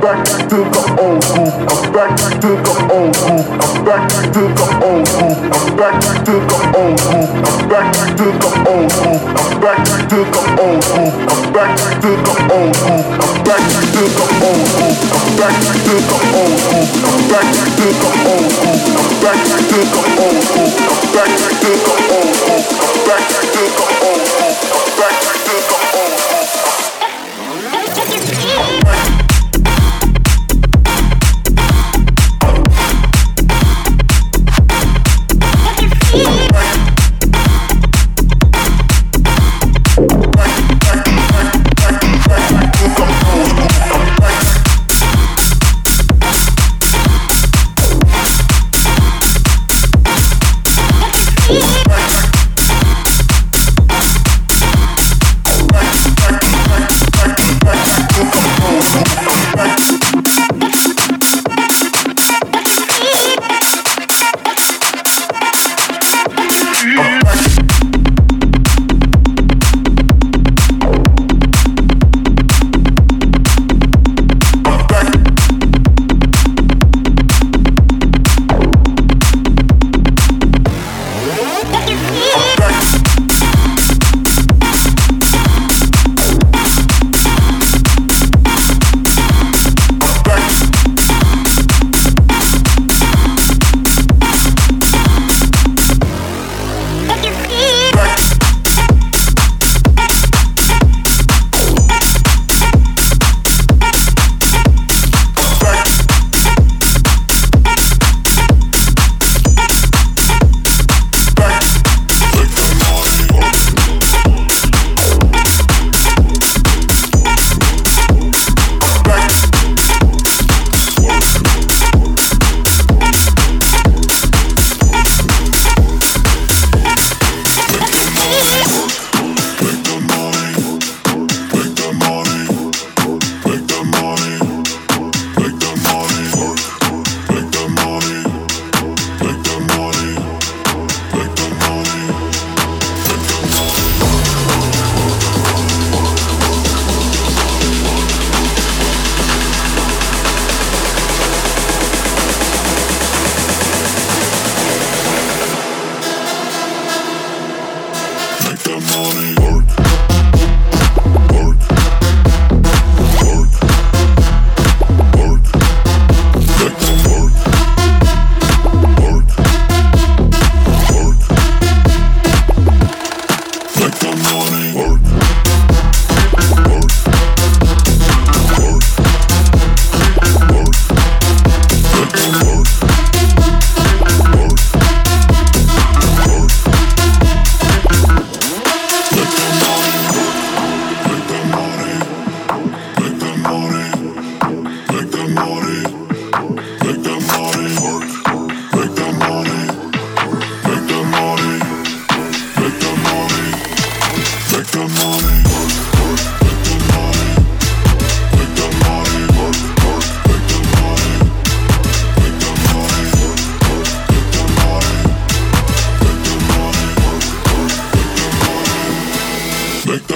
back to the old school. I'm back to the old school. I'm back to the old school. I'm back to the old school. I'm back to the old school. I'm back to the old school. I'm back to the old school. I'm back to the old school. I'm back to the old school. I'm back to the old school. I'm back to the old school. I'm back to the old school. I'm back to the old school. I'm back to the old school. I'm back to the old school.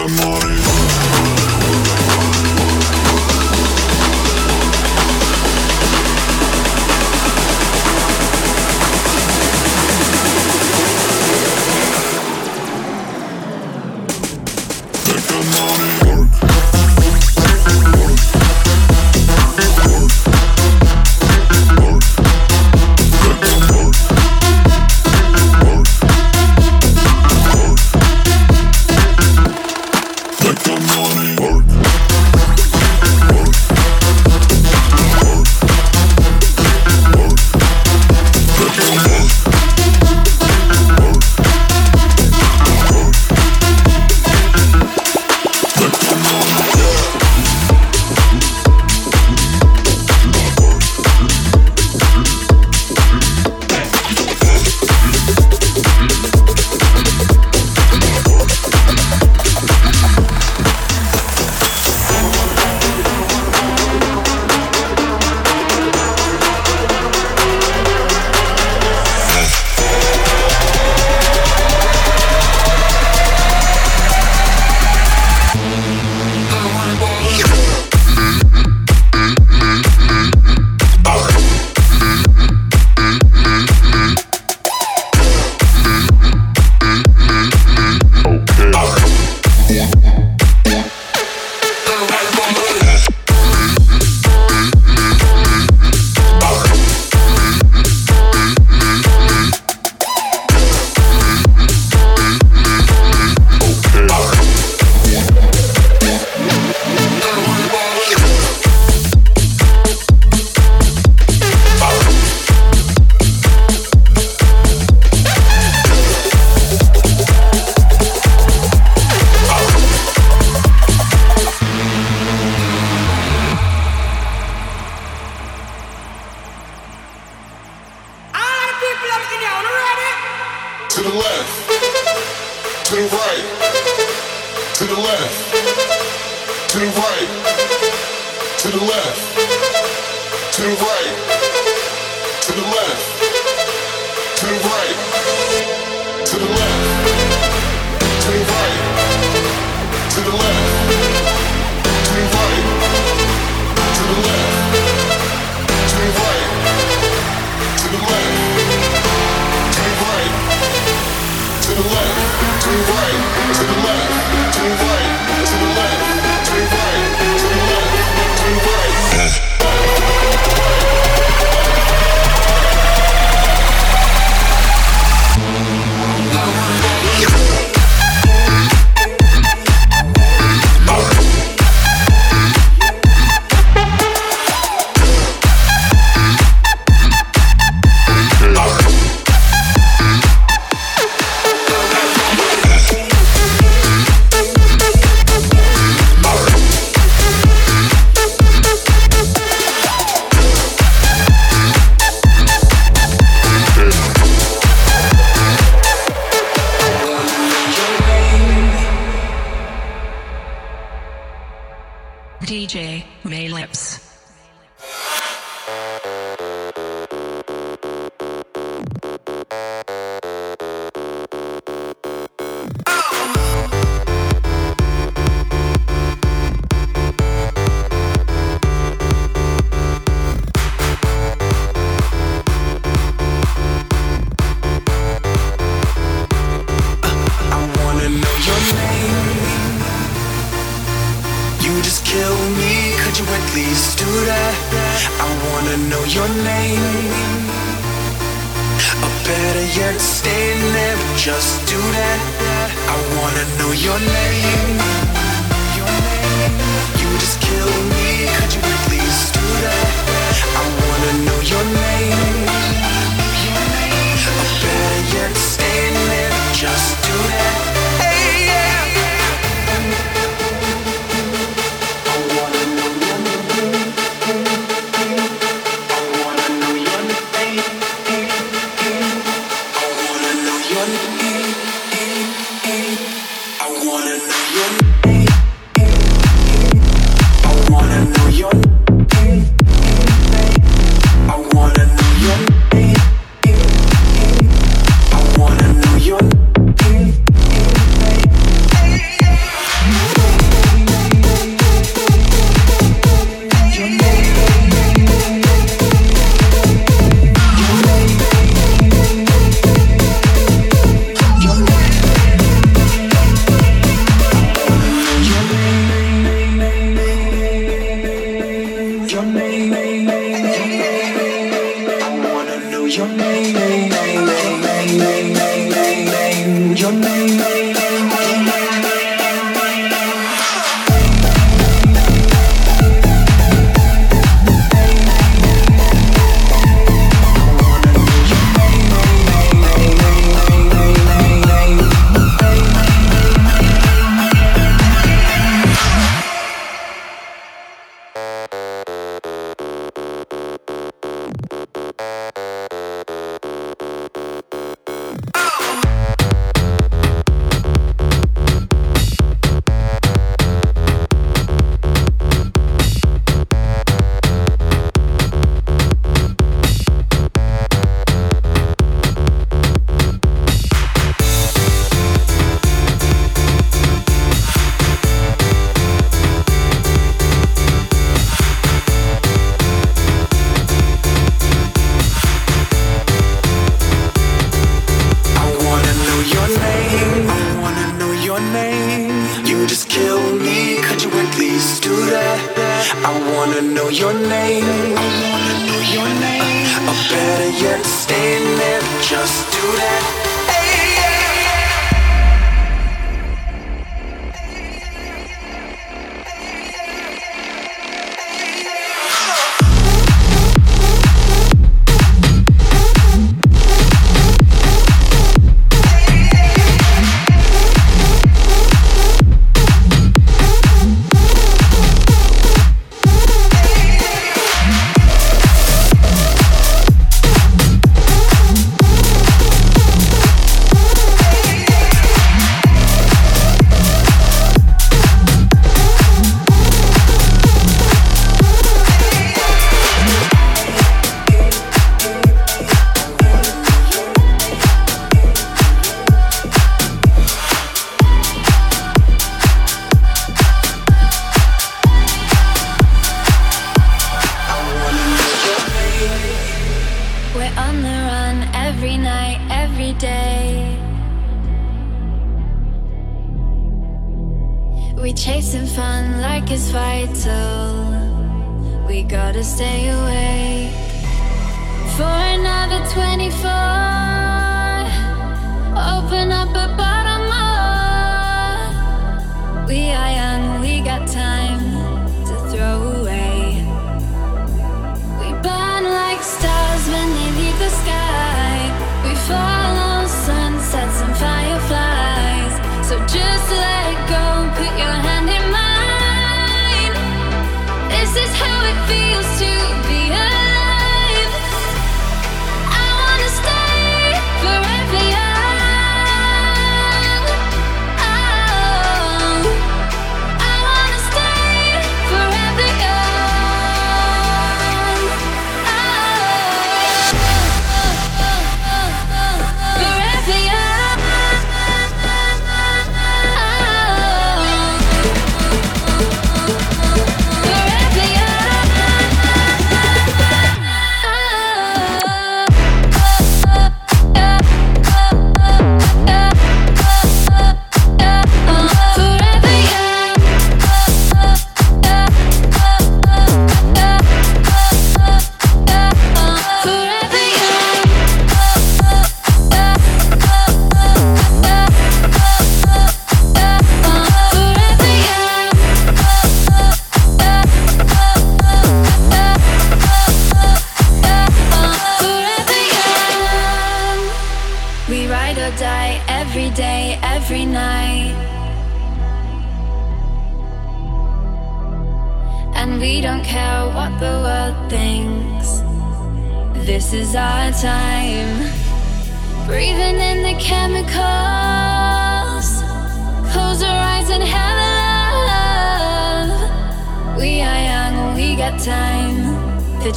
amore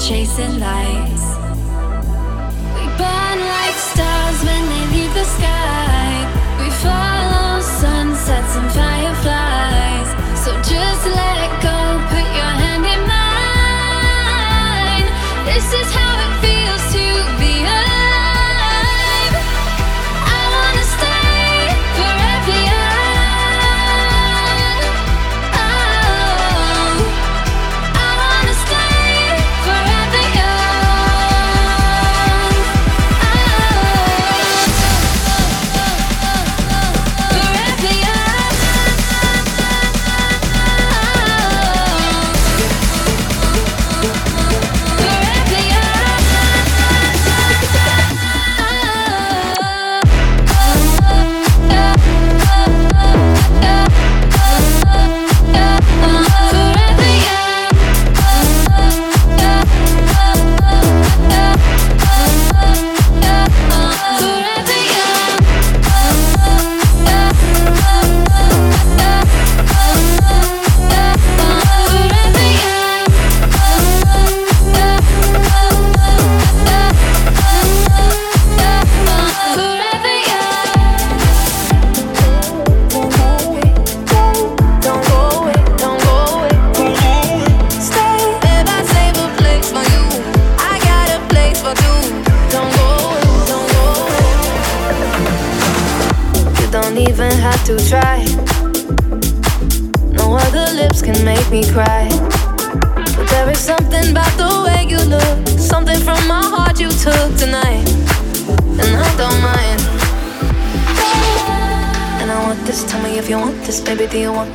chasing lights.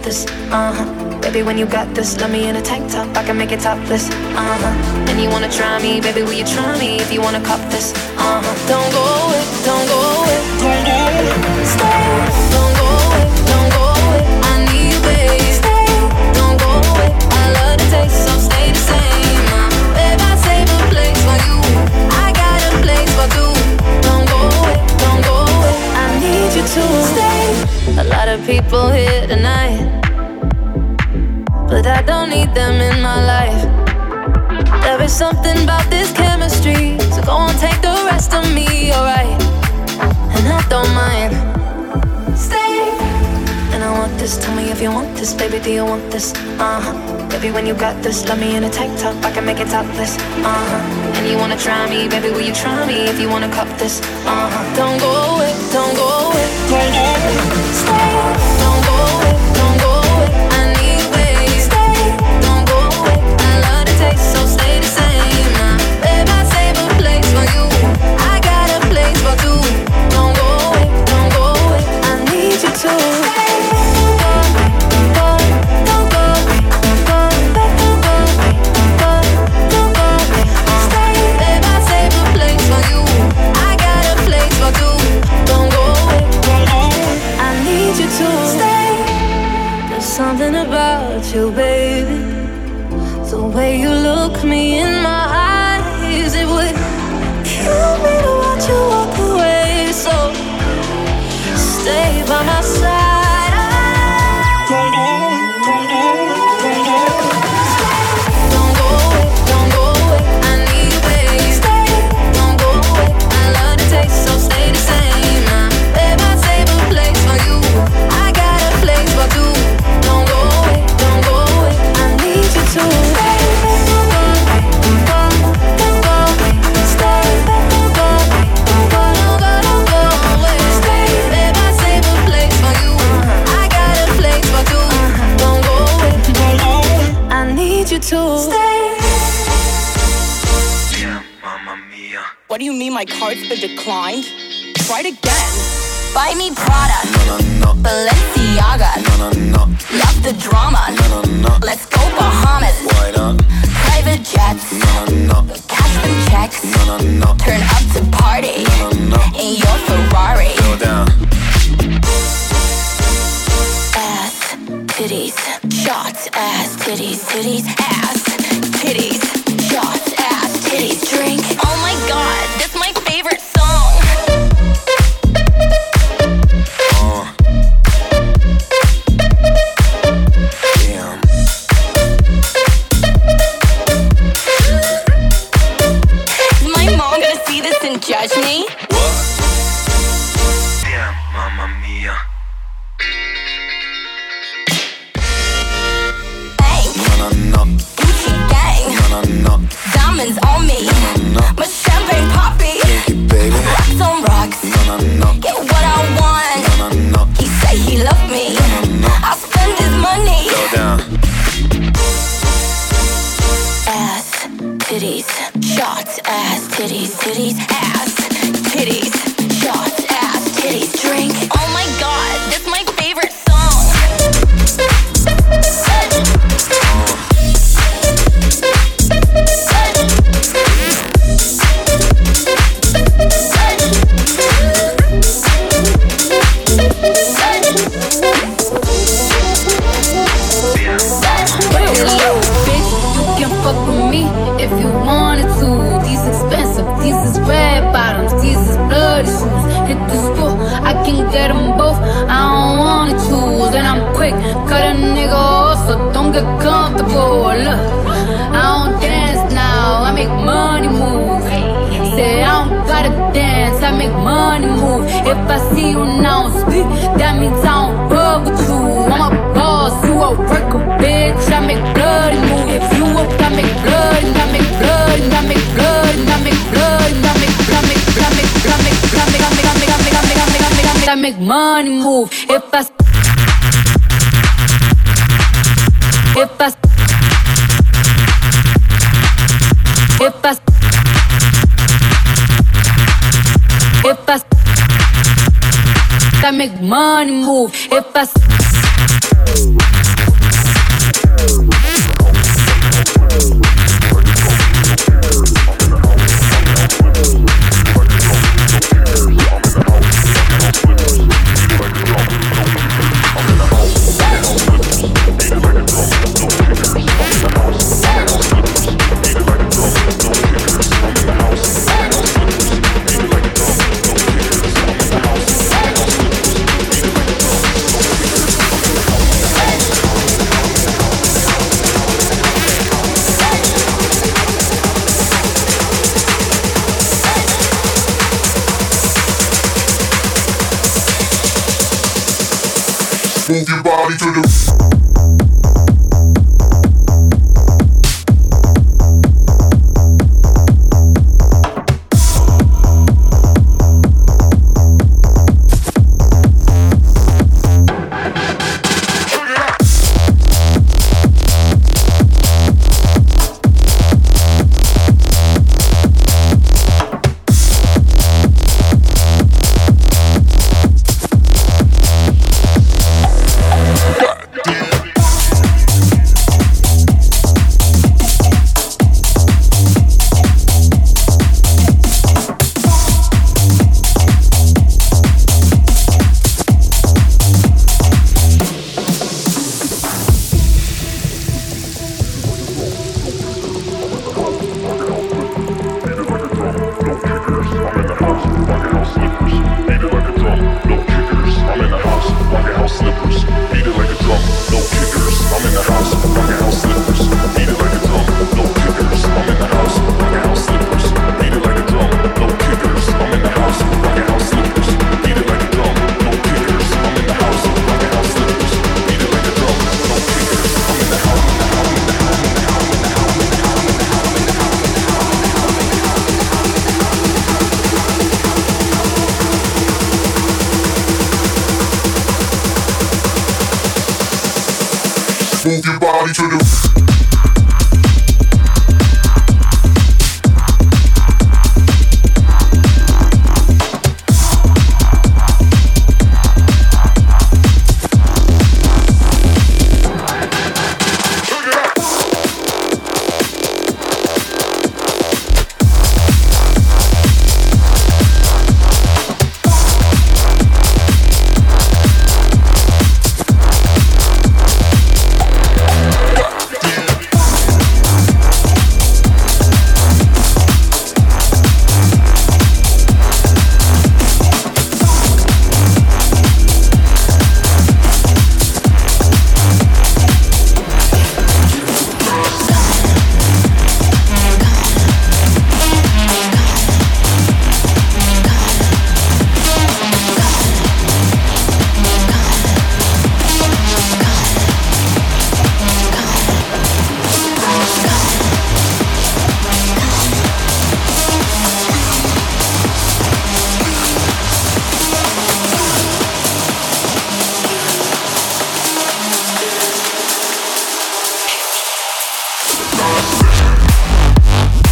Baby, this? Uh huh. Baby, when you got this, let me in a tank top, I can make it topless. Uh huh. And you wanna try me, baby, will you try me if you wanna cop this? Uh huh. Don't go away, don't go away, don't go away. Stay, don't go away, don't go away. I need you, babe. Stay, don't go away. I love the taste, so stay the same. Uh, babe, I save a place for you. I got a place for two. To stay. A lot of people here tonight, but I don't need them in my life. There is something about this chemistry, so go on, take the rest of me, alright? And I don't mind. Stay. And I want this, tell me if you want this, baby, do you want this? Uh huh. Baby, when you got this, let me in a tank top, I can make it topless. Uh huh. And you wanna try me, baby, will you try me if you wanna cop this? Uh huh. Don't go away, don't go away, don't go away. Stay. Don't go away, make money move. If I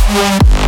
DJ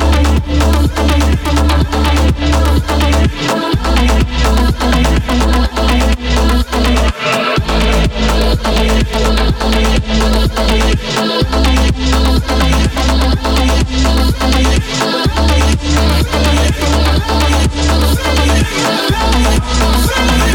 Sending my love.